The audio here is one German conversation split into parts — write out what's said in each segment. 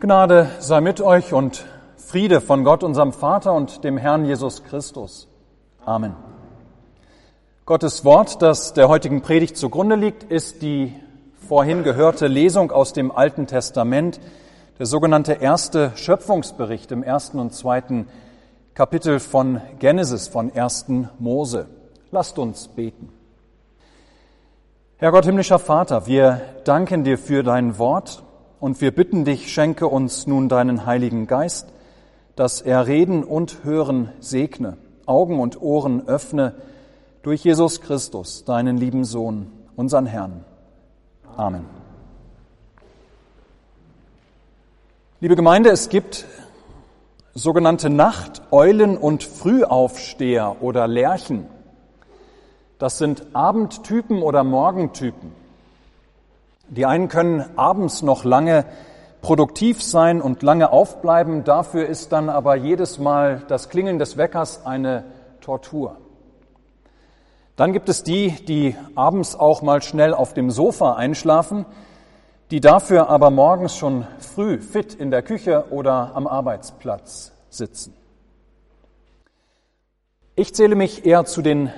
Gnade sei mit euch und Friede von Gott, unserem Vater und dem Herrn Jesus Christus. Amen. Gottes Wort, das der heutigen Predigt zugrunde liegt, ist die vorhin gehörte Lesung aus dem Alten Testament, der sogenannte erste Schöpfungsbericht im ersten und zweiten Kapitel von Genesis, von ersten Mose. Lasst uns beten. Herr Gott, himmlischer Vater, wir danken dir für dein Wort und wir bitten dich, schenke uns nun deinen Heiligen Geist, dass er Reden und Hören segne, Augen und Ohren öffne, durch Jesus Christus, deinen lieben Sohn, unseren Herrn. Amen. Liebe Gemeinde, es gibt sogenannte Nachteulen und Frühaufsteher oder Lerchen. Das sind Abendtypen oder Morgentypen. Die einen können abends noch lange produktiv sein und lange aufbleiben, dafür ist dann aber jedes Mal das Klingeln des Weckers eine Tortur. Dann gibt es die, die abends auch mal schnell auf dem Sofa einschlafen, die dafür aber morgens schon früh fit in der Küche oder am Arbeitsplatz sitzen. Ich zähle mich eher zu den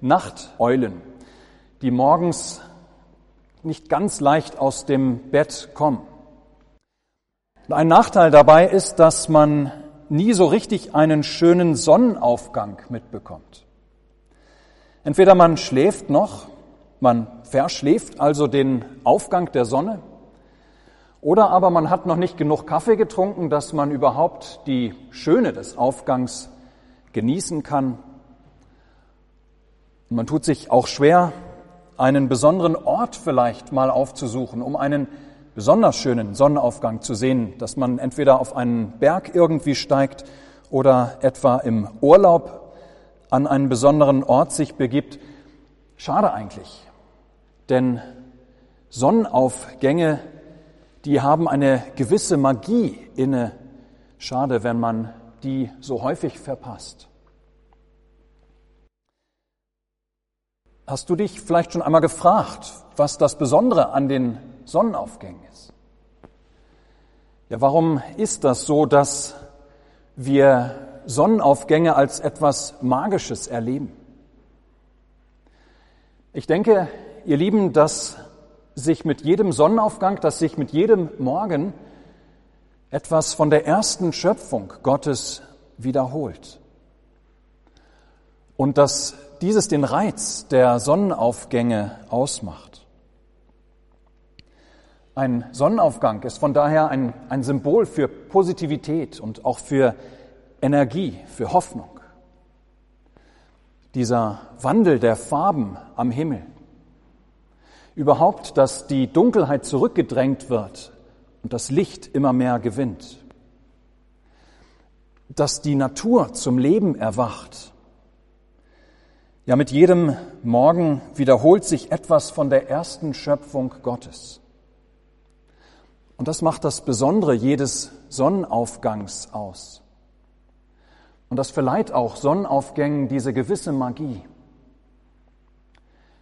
Nachteulen, die morgens nicht ganz leicht aus dem Bett kommen. Ein Nachteil dabei ist, dass man nie so richtig einen schönen Sonnenaufgang mitbekommt. Entweder man schläft noch, man verschläft also den Aufgang der Sonne, oder aber man hat noch nicht genug Kaffee getrunken, dass man überhaupt die Schöne des Aufgangs genießen kann und man tut sich auch schwer, einen besonderen Ort vielleicht mal aufzusuchen, um einen besonders schönen Sonnenaufgang zu sehen, dass man entweder auf einen Berg irgendwie steigt oder etwa im Urlaub an einen besonderen Ort sich begibt. Schade eigentlich, denn Sonnenaufgänge, die haben eine gewisse Magie inne. Schade, wenn man die so häufig verpasst. Hast du dich vielleicht schon einmal gefragt, was das Besondere an den Sonnenaufgängen ist? Ja, warum ist das so, dass wir Sonnenaufgänge als etwas Magisches erleben? Ich denke, ihr Lieben, dass sich mit jedem Sonnenaufgang, dass sich mit jedem Morgen etwas von der ersten Schöpfung Gottes wiederholt. Und dass dieses den Reiz der Sonnenaufgänge ausmacht. Ein Sonnenaufgang ist von daher ein, ein Symbol für Positivität und auch für Energie, für Hoffnung. Dieser Wandel der Farben am Himmel. Überhaupt, dass die Dunkelheit zurückgedrängt wird und das Licht immer mehr gewinnt. Dass die Natur zum Leben erwacht ja, mit jedem Morgen wiederholt sich etwas von der ersten Schöpfung Gottes. Und das macht das Besondere jedes Sonnenaufgangs aus. Und das verleiht auch Sonnenaufgängen diese gewisse Magie.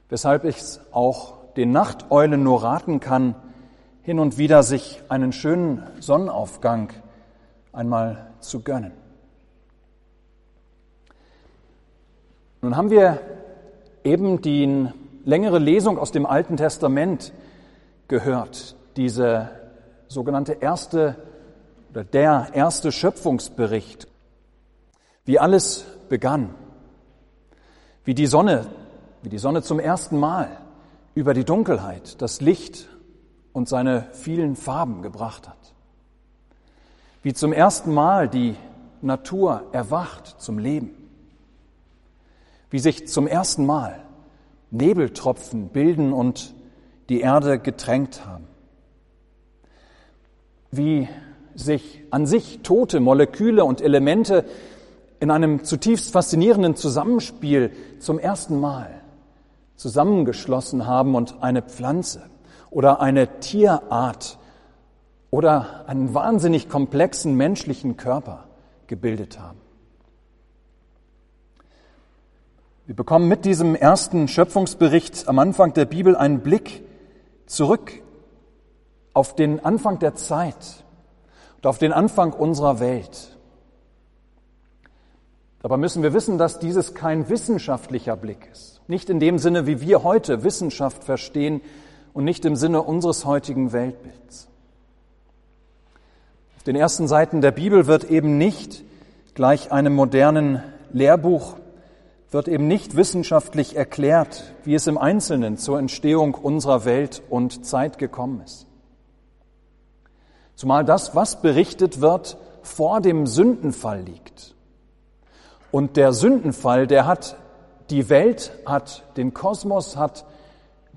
Weshalb ich es auch den Nachteulen nur raten kann, hin und wieder sich einen schönen Sonnenaufgang einmal zu gönnen. Nun haben wir eben die längere Lesung aus dem Alten Testament gehört, diese sogenannte erste oder der erste Schöpfungsbericht, wie alles begann, wie die Sonne, wie die Sonne zum ersten Mal über die Dunkelheit das Licht und seine vielen Farben gebracht hat, wie zum ersten Mal die Natur erwacht zum Leben wie sich zum ersten Mal Nebeltropfen bilden und die Erde getränkt haben. Wie sich an sich tote Moleküle und Elemente in einem zutiefst faszinierenden Zusammenspiel zum ersten Mal zusammengeschlossen haben und eine Pflanze oder eine Tierart oder einen wahnsinnig komplexen menschlichen Körper gebildet haben. Wir bekommen mit diesem ersten Schöpfungsbericht am Anfang der Bibel einen Blick zurück auf den Anfang der Zeit und auf den Anfang unserer Welt. Dabei müssen wir wissen, dass dieses kein wissenschaftlicher Blick ist. Nicht in dem Sinne, wie wir heute Wissenschaft verstehen und nicht im Sinne unseres heutigen Weltbilds. Auf den ersten Seiten der Bibel wird eben nicht gleich einem modernen Lehrbuch wird eben nicht wissenschaftlich erklärt, wie es im Einzelnen zur Entstehung unserer Welt und Zeit gekommen ist. Zumal das, was berichtet wird, vor dem Sündenfall liegt. Und der Sündenfall, der hat die Welt, hat den Kosmos, hat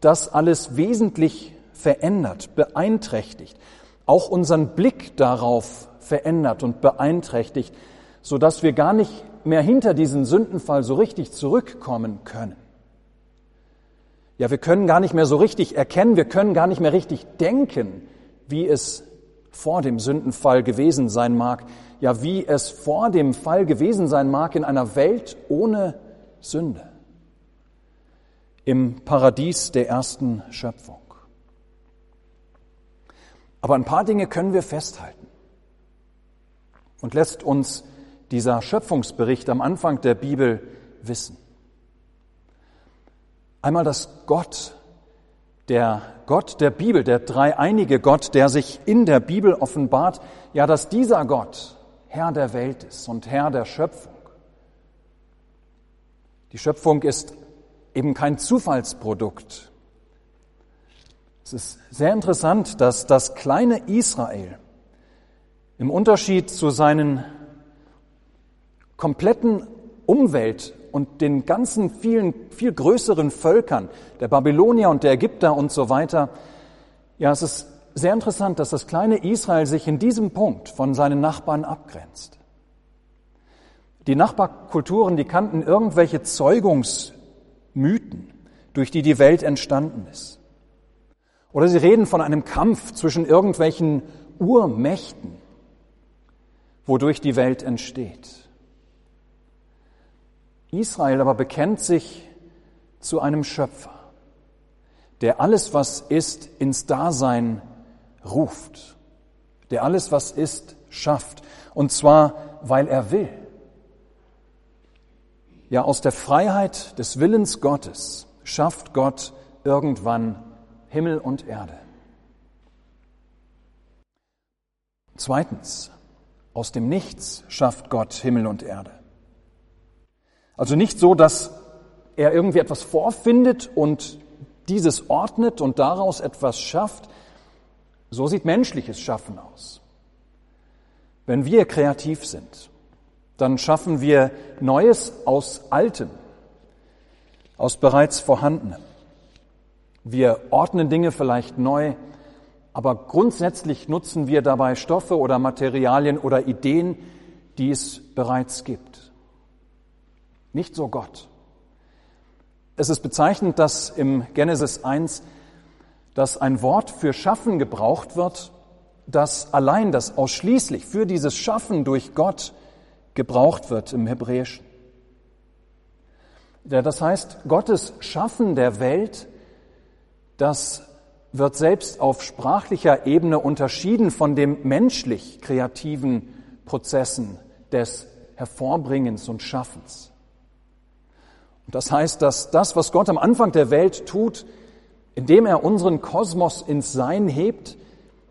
das alles wesentlich verändert, beeinträchtigt, auch unseren Blick darauf verändert und beeinträchtigt, so dass wir gar nicht mehr hinter diesen Sündenfall so richtig zurückkommen können. Ja, wir können gar nicht mehr so richtig erkennen, wir können gar nicht mehr richtig denken, wie es vor dem Sündenfall gewesen sein mag, ja, wie es vor dem Fall gewesen sein mag in einer Welt ohne Sünde, im Paradies der ersten Schöpfung. Aber ein paar Dinge können wir festhalten und lässt uns dieser Schöpfungsbericht am Anfang der Bibel wissen. Einmal, dass Gott, der Gott der Bibel, der dreieinige Gott, der sich in der Bibel offenbart, ja, dass dieser Gott Herr der Welt ist und Herr der Schöpfung. Die Schöpfung ist eben kein Zufallsprodukt. Es ist sehr interessant, dass das kleine Israel im Unterschied zu seinen kompletten Umwelt und den ganzen vielen, viel größeren Völkern, der Babylonier und der Ägypter und so weiter, ja, es ist sehr interessant, dass das kleine Israel sich in diesem Punkt von seinen Nachbarn abgrenzt. Die Nachbarkulturen, die kannten irgendwelche Zeugungsmythen, durch die die Welt entstanden ist. Oder sie reden von einem Kampf zwischen irgendwelchen Urmächten, wodurch die Welt entsteht. Israel aber bekennt sich zu einem Schöpfer, der alles, was ist, ins Dasein ruft, der alles, was ist, schafft, und zwar, weil er will. Ja, aus der Freiheit des Willens Gottes schafft Gott irgendwann Himmel und Erde. Zweitens, aus dem Nichts schafft Gott Himmel und Erde. Also nicht so, dass er irgendwie etwas vorfindet und dieses ordnet und daraus etwas schafft. So sieht menschliches Schaffen aus. Wenn wir kreativ sind, dann schaffen wir Neues aus Altem, aus bereits Vorhandenem. Wir ordnen Dinge vielleicht neu, aber grundsätzlich nutzen wir dabei Stoffe oder Materialien oder Ideen, die es bereits gibt. Nicht so Gott. Es ist bezeichnend, dass im Genesis 1, dass ein Wort für Schaffen gebraucht wird, das allein, das ausschließlich für dieses Schaffen durch Gott gebraucht wird im Hebräischen. Das heißt, Gottes Schaffen der Welt, das wird selbst auf sprachlicher Ebene unterschieden von dem menschlich kreativen Prozessen des Hervorbringens und Schaffens. Das heißt, dass das, was Gott am Anfang der Welt tut, indem er unseren Kosmos ins Sein hebt,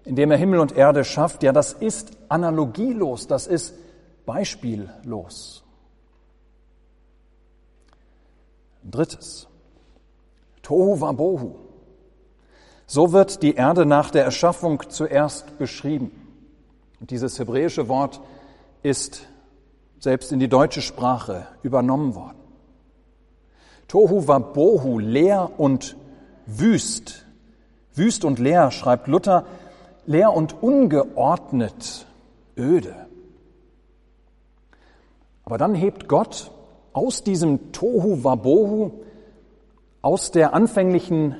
indem er Himmel und Erde schafft, ja, das ist analogielos, das ist beispiellos. Drittes. Tohu Wabohu. So wird die Erde nach der Erschaffung zuerst beschrieben. Und dieses hebräische Wort ist selbst in die deutsche Sprache übernommen worden. Tohu war Bohu, leer und wüst. Wüst und leer, schreibt Luther, leer und ungeordnet, öde. Aber dann hebt Gott aus diesem Tohu Wabohu, aus der anfänglichen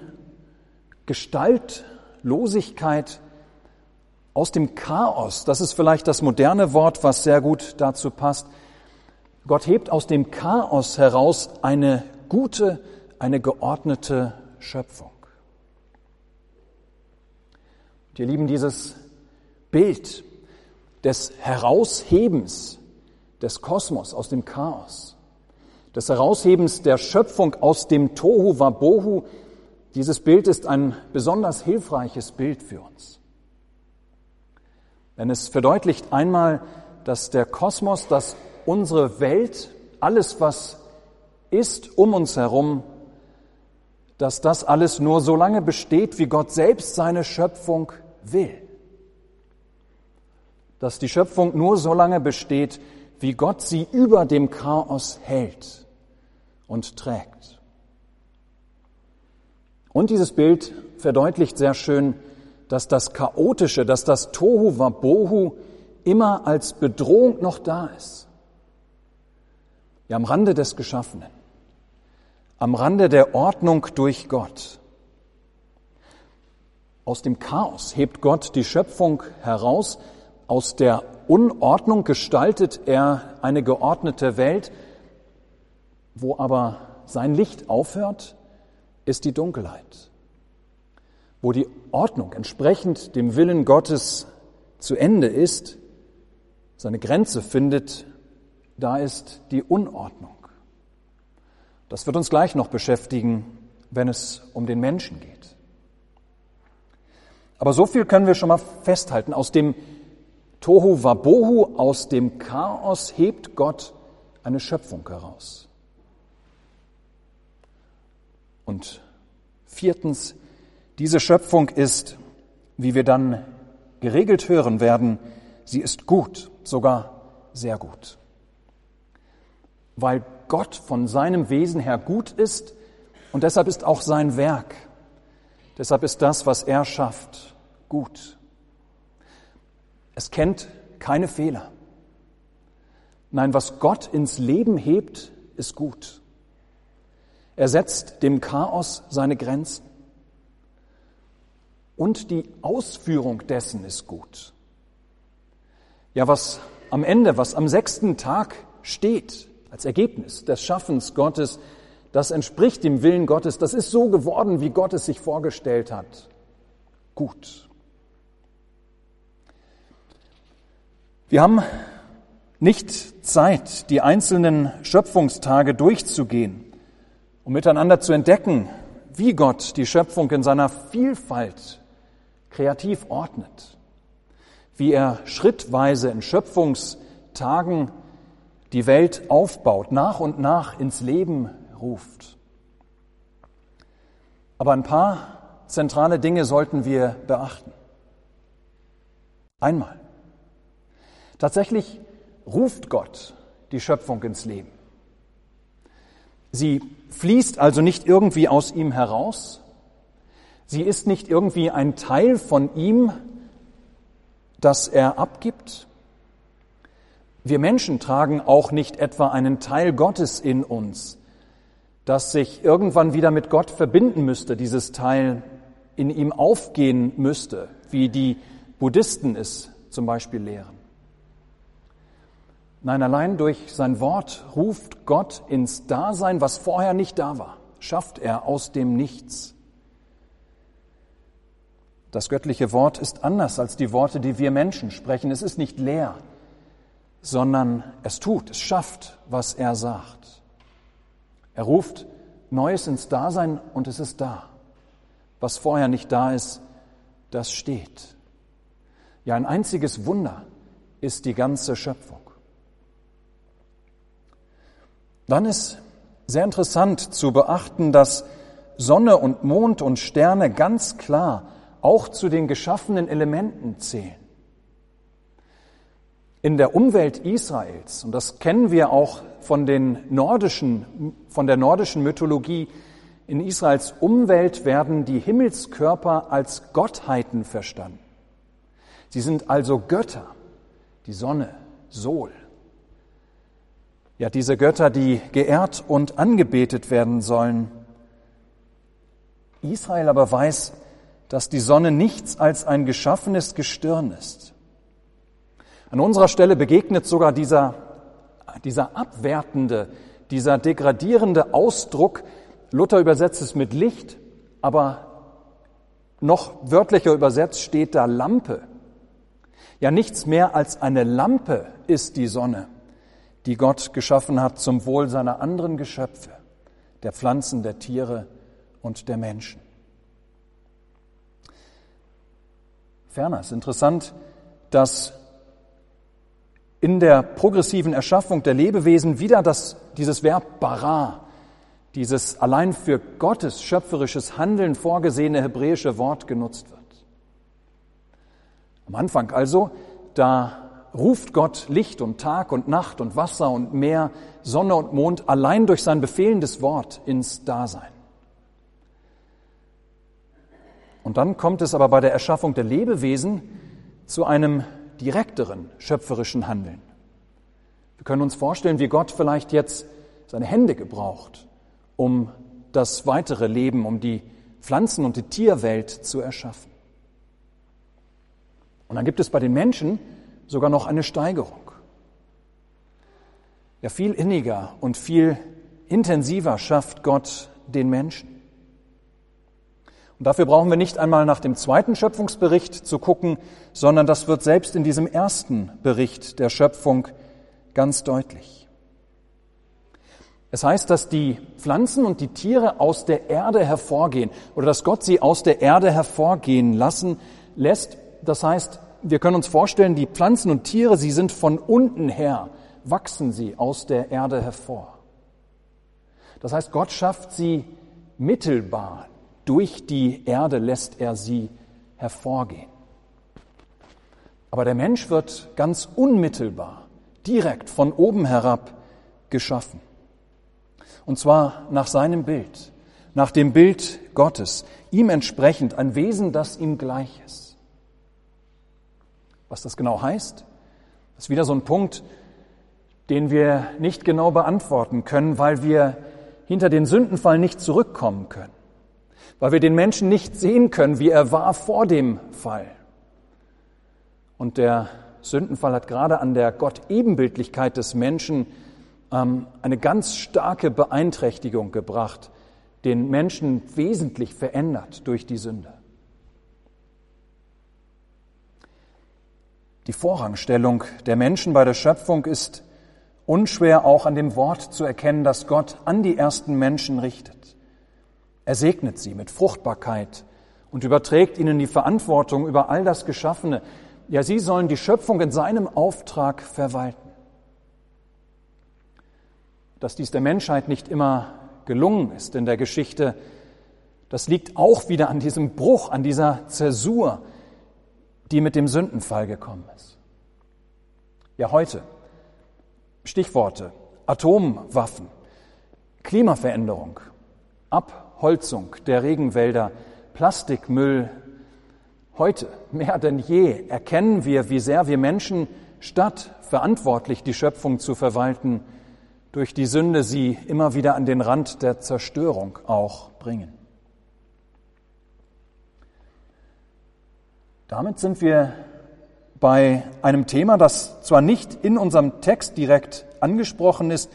Gestaltlosigkeit, aus dem Chaos, das ist vielleicht das moderne Wort, was sehr gut dazu passt, Gott hebt aus dem Chaos heraus eine gute, eine geordnete Schöpfung. Und ihr Lieben, dieses Bild, des Heraushebens des Kosmos aus dem Chaos, des Heraushebens der Schöpfung aus dem Tohu Wabohu. Dieses Bild ist ein besonders hilfreiches Bild für uns. Denn es verdeutlicht einmal, dass der Kosmos, dass unsere Welt, alles was ist um uns herum, dass das alles nur so lange besteht, wie Gott selbst seine Schöpfung will. Dass die Schöpfung nur so lange besteht, wie Gott sie über dem Chaos hält und trägt. Und dieses Bild verdeutlicht sehr schön, dass das Chaotische, dass das Tohu Wabohu immer als Bedrohung noch da ist. Ja, am Rande des Geschaffenen am Rande der Ordnung durch Gott. Aus dem Chaos hebt Gott die Schöpfung heraus, aus der Unordnung gestaltet er eine geordnete Welt, wo aber sein Licht aufhört, ist die Dunkelheit. Wo die Ordnung entsprechend dem Willen Gottes zu Ende ist, seine Grenze findet, da ist die Unordnung. Das wird uns gleich noch beschäftigen, wenn es um den Menschen geht. Aber so viel können wir schon mal festhalten. Aus dem Tohu Wabohu, aus dem Chaos hebt Gott eine Schöpfung heraus. Und viertens, diese Schöpfung ist, wie wir dann geregelt hören werden, sie ist gut, sogar sehr gut. Weil Gott von seinem Wesen her gut ist und deshalb ist auch sein Werk, deshalb ist das, was er schafft, gut. Es kennt keine Fehler. Nein, was Gott ins Leben hebt, ist gut. Er setzt dem Chaos seine Grenzen. Und die Ausführung dessen ist gut. Ja, was am Ende, was am sechsten Tag steht, als Ergebnis des Schaffens Gottes, das entspricht dem Willen Gottes, das ist so geworden, wie Gott es sich vorgestellt hat. Gut. Wir haben nicht Zeit, die einzelnen Schöpfungstage durchzugehen, um miteinander zu entdecken, wie Gott die Schöpfung in seiner Vielfalt kreativ ordnet, wie er schrittweise in Schöpfungstagen die Welt aufbaut, nach und nach ins Leben ruft. Aber ein paar zentrale Dinge sollten wir beachten. Einmal, tatsächlich ruft Gott die Schöpfung ins Leben. Sie fließt also nicht irgendwie aus ihm heraus. Sie ist nicht irgendwie ein Teil von ihm, das er abgibt, wir Menschen tragen auch nicht etwa einen Teil Gottes in uns, das sich irgendwann wieder mit Gott verbinden müsste, dieses Teil in ihm aufgehen müsste, wie die Buddhisten es zum Beispiel lehren. Nein, allein durch sein Wort ruft Gott ins Dasein, was vorher nicht da war, schafft er aus dem Nichts. Das göttliche Wort ist anders als die Worte, die wir Menschen sprechen. Es ist nicht leer, sondern es tut, es schafft, was er sagt. Er ruft Neues ins Dasein und es ist da. Was vorher nicht da ist, das steht. Ja, ein einziges Wunder ist die ganze Schöpfung. Dann ist sehr interessant zu beachten, dass Sonne und Mond und Sterne ganz klar auch zu den geschaffenen Elementen zählen in der Umwelt Israels, und das kennen wir auch von, den nordischen, von der nordischen Mythologie, in Israels Umwelt werden die Himmelskörper als Gottheiten verstanden. Sie sind also Götter, die Sonne, Sol. Ja, diese Götter, die geehrt und angebetet werden sollen. Israel aber weiß, dass die Sonne nichts als ein geschaffenes Gestirn ist. An unserer Stelle begegnet sogar dieser, dieser abwertende, dieser degradierende Ausdruck, Luther übersetzt es mit Licht, aber noch wörtlicher übersetzt steht da Lampe. Ja, nichts mehr als eine Lampe ist die Sonne, die Gott geschaffen hat zum Wohl seiner anderen Geschöpfe, der Pflanzen, der Tiere und der Menschen. Ferner ist interessant, dass in der progressiven Erschaffung der Lebewesen wieder das, dieses Verb bara, dieses allein für Gottes schöpferisches Handeln vorgesehene hebräische Wort genutzt wird. Am Anfang also, da ruft Gott Licht und Tag und Nacht und Wasser und Meer, Sonne und Mond allein durch sein befehlendes Wort ins Dasein. Und dann kommt es aber bei der Erschaffung der Lebewesen zu einem direkteren schöpferischen Handeln. Wir können uns vorstellen, wie Gott vielleicht jetzt seine Hände gebraucht, um das weitere Leben, um die Pflanzen- und die Tierwelt zu erschaffen. Und dann gibt es bei den Menschen sogar noch eine Steigerung. Ja, viel inniger und viel intensiver schafft Gott den Menschen. Und dafür brauchen wir nicht einmal nach dem zweiten Schöpfungsbericht zu gucken, sondern das wird selbst in diesem ersten Bericht der Schöpfung ganz deutlich. Es heißt, dass die Pflanzen und die Tiere aus der Erde hervorgehen oder dass Gott sie aus der Erde hervorgehen lassen lässt. Das heißt, wir können uns vorstellen, die Pflanzen und Tiere, sie sind von unten her, wachsen sie aus der Erde hervor. Das heißt, Gott schafft sie mittelbar, durch die Erde lässt er sie hervorgehen. Aber der Mensch wird ganz unmittelbar, direkt von oben herab geschaffen. Und zwar nach seinem Bild, nach dem Bild Gottes, ihm entsprechend ein Wesen, das ihm gleich ist. Was das genau heißt, ist wieder so ein Punkt, den wir nicht genau beantworten können, weil wir hinter den Sündenfall nicht zurückkommen können weil wir den Menschen nicht sehen können, wie er war vor dem Fall. Und der Sündenfall hat gerade an der Gott-Ebenbildlichkeit des Menschen ähm, eine ganz starke Beeinträchtigung gebracht, den Menschen wesentlich verändert durch die Sünde. Die Vorrangstellung der Menschen bei der Schöpfung ist unschwer auch an dem Wort zu erkennen, das Gott an die ersten Menschen richtet. Er segnet sie mit Fruchtbarkeit und überträgt ihnen die Verantwortung über all das Geschaffene. Ja, sie sollen die Schöpfung in seinem Auftrag verwalten. Dass dies der Menschheit nicht immer gelungen ist in der Geschichte, das liegt auch wieder an diesem Bruch, an dieser Zäsur, die mit dem Sündenfall gekommen ist. Ja, heute. Stichworte. Atomwaffen, Klimaveränderung, Ab Abholzung der Regenwälder, Plastikmüll. Heute mehr denn je erkennen wir, wie sehr wir Menschen statt verantwortlich die Schöpfung zu verwalten, durch die Sünde sie immer wieder an den Rand der Zerstörung auch bringen. Damit sind wir bei einem Thema, das zwar nicht in unserem Text direkt angesprochen ist,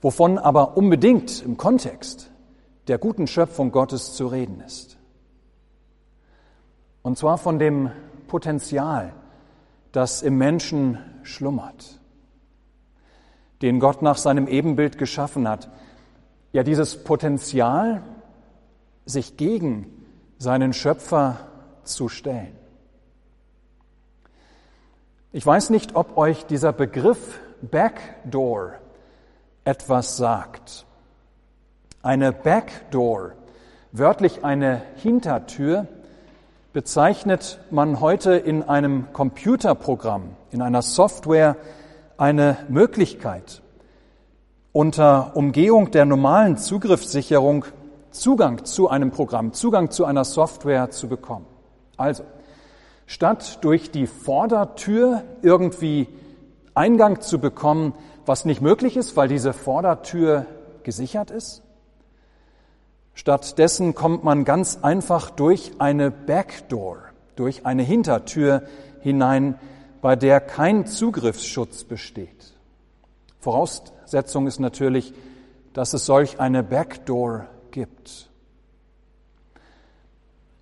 wovon aber unbedingt im Kontext der guten Schöpfung Gottes zu reden ist. Und zwar von dem Potenzial, das im Menschen schlummert, den Gott nach seinem Ebenbild geschaffen hat. Ja, dieses Potenzial, sich gegen seinen Schöpfer zu stellen. Ich weiß nicht, ob euch dieser Begriff Backdoor etwas sagt. Eine Backdoor, wörtlich eine Hintertür, bezeichnet man heute in einem Computerprogramm, in einer Software eine Möglichkeit, unter Umgehung der normalen Zugriffssicherung Zugang zu einem Programm, Zugang zu einer Software zu bekommen. Also, statt durch die Vordertür irgendwie Eingang zu bekommen, was nicht möglich ist, weil diese Vordertür gesichert ist, Stattdessen kommt man ganz einfach durch eine Backdoor, durch eine Hintertür hinein, bei der kein Zugriffsschutz besteht. Voraussetzung ist natürlich, dass es solch eine Backdoor gibt.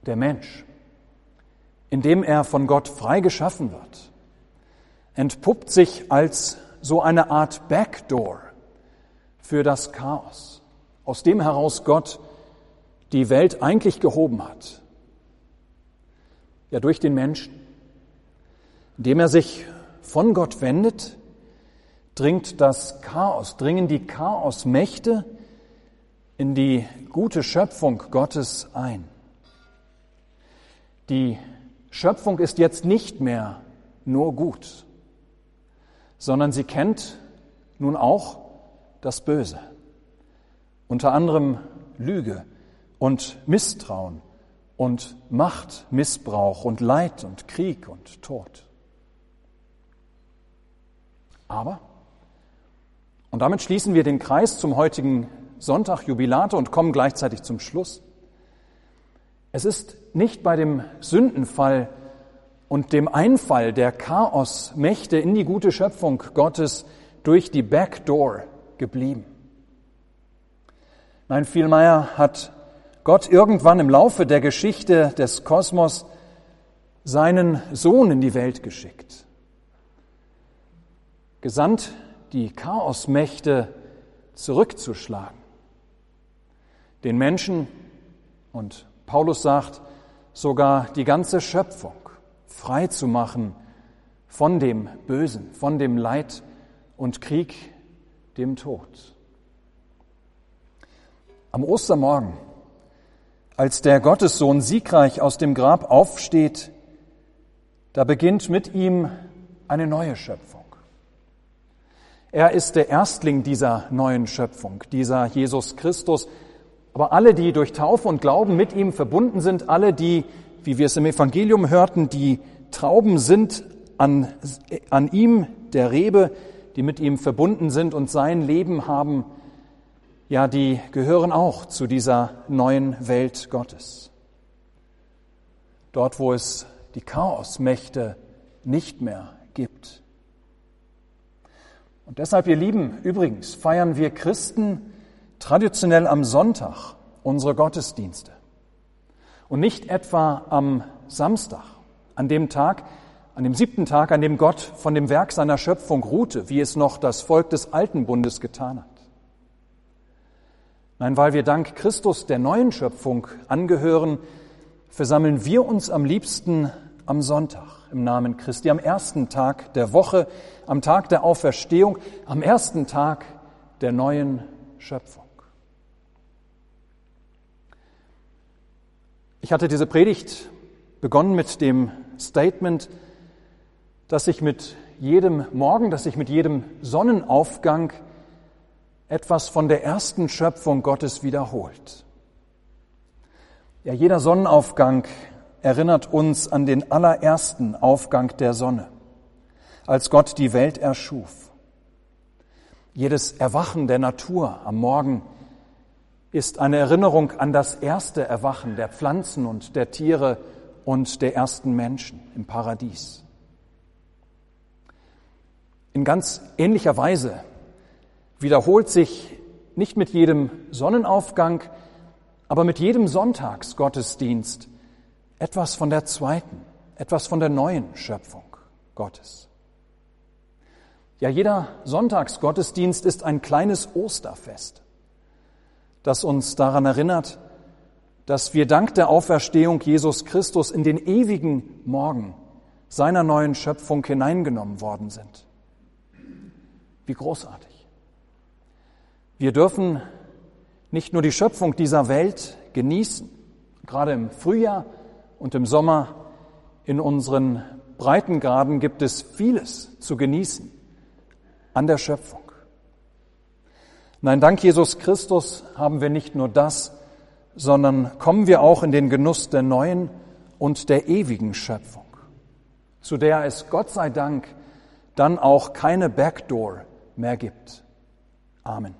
Der Mensch, indem er von Gott frei geschaffen wird, entpuppt sich als so eine Art Backdoor für das Chaos, aus dem heraus Gott die Welt eigentlich gehoben hat. Ja, durch den Menschen. Indem er sich von Gott wendet, dringt das Chaos, dringen die Chaosmächte in die gute Schöpfung Gottes ein. Die Schöpfung ist jetzt nicht mehr nur gut, sondern sie kennt nun auch das Böse, unter anderem Lüge und Misstrauen und Machtmissbrauch und Leid und Krieg und Tod. Aber, und damit schließen wir den Kreis zum heutigen Sonntag Jubilate und kommen gleichzeitig zum Schluss. Es ist nicht bei dem Sündenfall und dem Einfall der Chaosmächte in die gute Schöpfung Gottes durch die Backdoor geblieben. Nein, vielmehr hat Gott irgendwann im Laufe der Geschichte des Kosmos seinen Sohn in die Welt geschickt. Gesandt, die Chaosmächte zurückzuschlagen. Den Menschen, und Paulus sagt, sogar die ganze Schöpfung frei zu machen von dem Bösen, von dem Leid und Krieg, dem Tod. Am Ostermorgen, als der Gottessohn siegreich aus dem Grab aufsteht, da beginnt mit ihm eine neue Schöpfung. Er ist der Erstling dieser neuen Schöpfung, dieser Jesus Christus. Aber alle, die durch Taufe und Glauben mit ihm verbunden sind, alle, die wie wir es im Evangelium hörten, die Trauben sind an, an ihm, der Rebe, die mit ihm verbunden sind und sein Leben haben, ja, die gehören auch zu dieser neuen Welt Gottes. Dort, wo es die Chaosmächte nicht mehr gibt. Und deshalb, ihr Lieben, übrigens feiern wir Christen traditionell am Sonntag unsere Gottesdienste. Und nicht etwa am Samstag, an dem Tag, an dem siebten Tag, an dem Gott von dem Werk seiner Schöpfung ruhte, wie es noch das Volk des alten Bundes getan hat. Nein, weil wir dank Christus der neuen Schöpfung angehören, versammeln wir uns am liebsten am Sonntag im Namen Christi, am ersten Tag der Woche, am Tag der Auferstehung, am ersten Tag der neuen Schöpfung. Ich hatte diese Predigt begonnen mit dem Statement, dass sich mit jedem Morgen, dass sich mit jedem Sonnenaufgang etwas von der ersten Schöpfung Gottes wiederholt. Ja, jeder Sonnenaufgang erinnert uns an den allerersten Aufgang der Sonne, als Gott die Welt erschuf. Jedes Erwachen der Natur am Morgen ist eine Erinnerung an das erste Erwachen der Pflanzen und der Tiere und der ersten Menschen im Paradies. In ganz ähnlicher Weise wiederholt sich nicht mit jedem Sonnenaufgang, aber mit jedem Sonntagsgottesdienst etwas von der zweiten, etwas von der neuen Schöpfung Gottes. Ja, jeder Sonntagsgottesdienst ist ein kleines Osterfest das uns daran erinnert, dass wir dank der Auferstehung Jesus Christus in den ewigen Morgen seiner neuen Schöpfung hineingenommen worden sind. Wie großartig. Wir dürfen nicht nur die Schöpfung dieser Welt genießen, gerade im Frühjahr und im Sommer in unseren Breitengraden gibt es vieles zu genießen an der Schöpfung. Nein, dank Jesus Christus haben wir nicht nur das, sondern kommen wir auch in den Genuss der neuen und der ewigen Schöpfung, zu der es Gott sei Dank dann auch keine Backdoor mehr gibt. Amen.